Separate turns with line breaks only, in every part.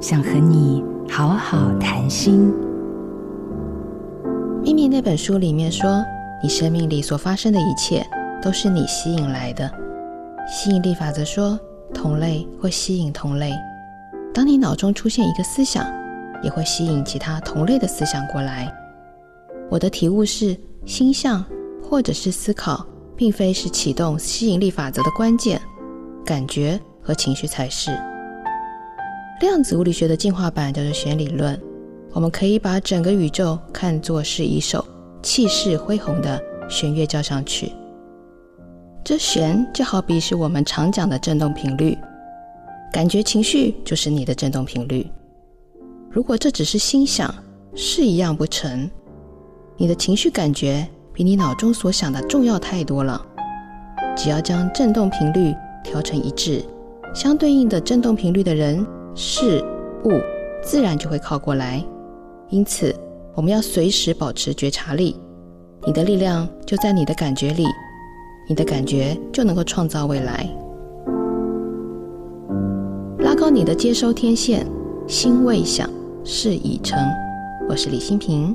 想和你好好谈心。
秘密那本书里面说，你生命里所发生的一切都是你吸引来的。吸引力法则说，同类会吸引同类。当你脑中出现一个思想，也会吸引其他同类的思想过来。我的体悟是，心象或者是思考，并非是启动吸引力法则的关键，感觉和情绪才是。量子物理学的进化版叫做弦理论。我们可以把整个宇宙看作是一首气势恢宏的弦乐交响曲。这弦就好比是我们常讲的振动频率，感觉情绪就是你的振动频率。如果这只是心想，是一样不成。你的情绪感觉比你脑中所想的重要太多了。只要将振动频率调成一致，相对应的振动频率的人、事物，自然就会靠过来。因此，我们要随时保持觉察力。你的力量就在你的感觉里，你的感觉就能够创造未来。拉高你的接收天线，心未想，事已成。我是李新平。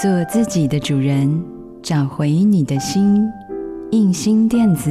做自己的主人，找回你的心。印心电子，